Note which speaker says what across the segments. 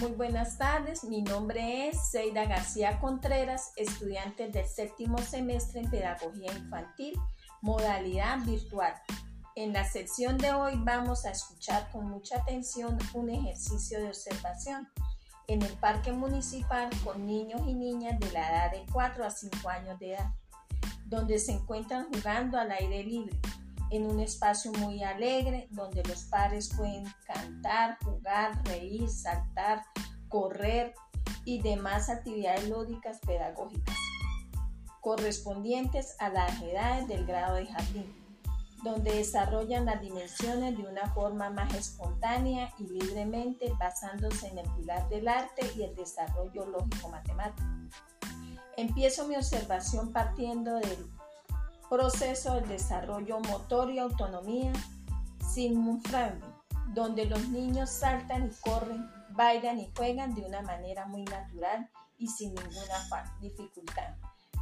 Speaker 1: Muy buenas tardes, mi nombre es Seida García Contreras, estudiante del séptimo semestre en Pedagogía Infantil, modalidad virtual. En la sección de hoy vamos a escuchar con mucha atención un ejercicio de observación. En el parque municipal con niños y niñas de la edad de 4 a 5 años de edad, donde se encuentran jugando al aire libre en un espacio muy alegre donde los padres pueden cantar, jugar, reír, saltar, correr y demás actividades lúdicas pedagógicas correspondientes a las edades del grado de jardín, donde desarrollan las dimensiones de una forma más espontánea y libremente basándose en el pilar del arte y el desarrollo lógico-matemático. Empiezo mi observación partiendo del proceso del desarrollo motor y autonomía Sigmund Freud, donde los niños saltan y corren, bailan y juegan de una manera muy natural y sin ninguna dificultad.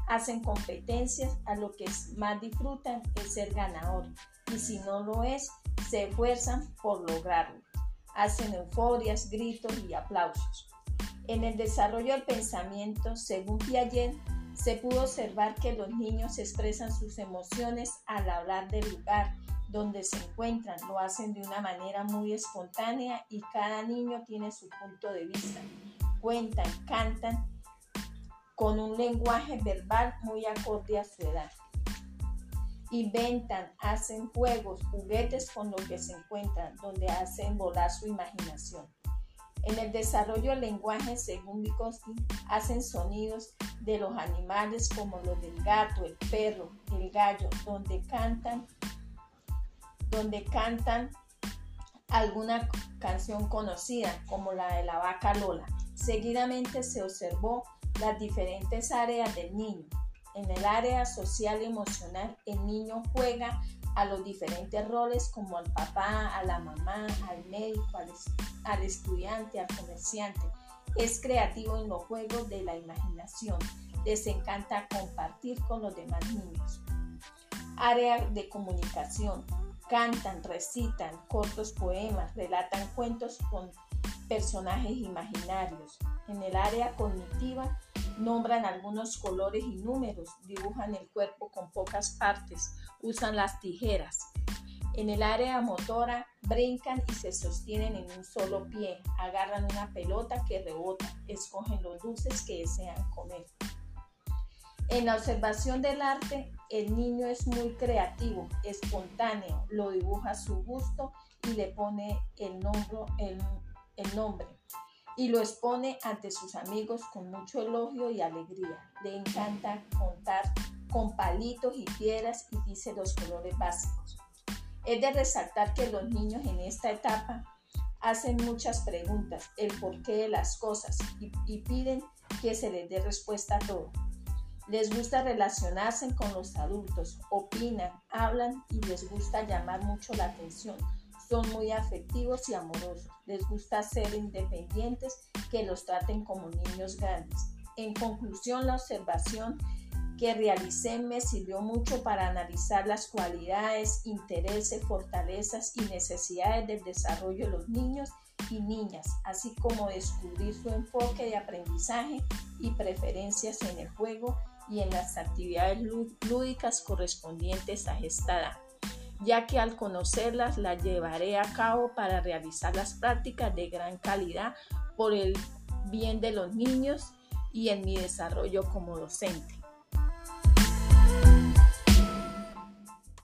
Speaker 1: Hacen competencias, a lo que más disfrutan es ser ganador y si no lo es, se esfuerzan por lograrlo. Hacen euforias, gritos y aplausos. En el desarrollo del pensamiento, según Piaget, se pudo observar que los niños expresan sus emociones al hablar del lugar donde se encuentran. Lo hacen de una manera muy espontánea y cada niño tiene su punto de vista. Cuentan, cantan con un lenguaje verbal muy acorde a su edad. Inventan, hacen juegos, juguetes con los que se encuentran, donde hacen volar su imaginación. En el desarrollo del lenguaje, según Vygotsky, hacen sonidos de los animales como los del gato, el perro, el gallo, donde cantan, donde cantan alguna canción conocida como la de la vaca Lola. Seguidamente se observó las diferentes áreas del niño. En el área social y emocional, el niño juega a los diferentes roles como al papá, a la mamá, al médico, al, estudiante, al comerciante. Es creativo en los juegos de la imaginación. Les encanta compartir con los demás niños. Área de comunicación. Cantan, recitan cortos poemas, relatan cuentos con personajes imaginarios. En el área cognitiva nombran algunos colores y números, dibujan el cuerpo con pocas partes, usan las tijeras. En el área motora brincan y se sostienen en un solo pie, agarran una pelota que rebota, escogen los dulces que desean comer. En la observación del arte, el niño es muy creativo, espontáneo, lo dibuja a su gusto y le pone el el nombre y lo expone ante sus amigos con mucho elogio y alegría. Le encanta contar con palitos y piedras y dice los colores básicos. Es de resaltar que los niños en esta etapa hacen muchas preguntas, el porqué de las cosas y, y piden que se les dé respuesta a todo. Les gusta relacionarse con los adultos, opinan, hablan y les gusta llamar mucho la atención son muy afectivos y amorosos. Les gusta ser independientes, que los traten como niños grandes. En conclusión, la observación que realicé me sirvió mucho para analizar las cualidades, intereses, fortalezas y necesidades del desarrollo de los niños y niñas, así como descubrir su enfoque de aprendizaje y preferencias en el juego y en las actividades lúdicas correspondientes a esta edad ya que al conocerlas las llevaré a cabo para realizar las prácticas de gran calidad por el bien de los niños y en mi desarrollo como docente.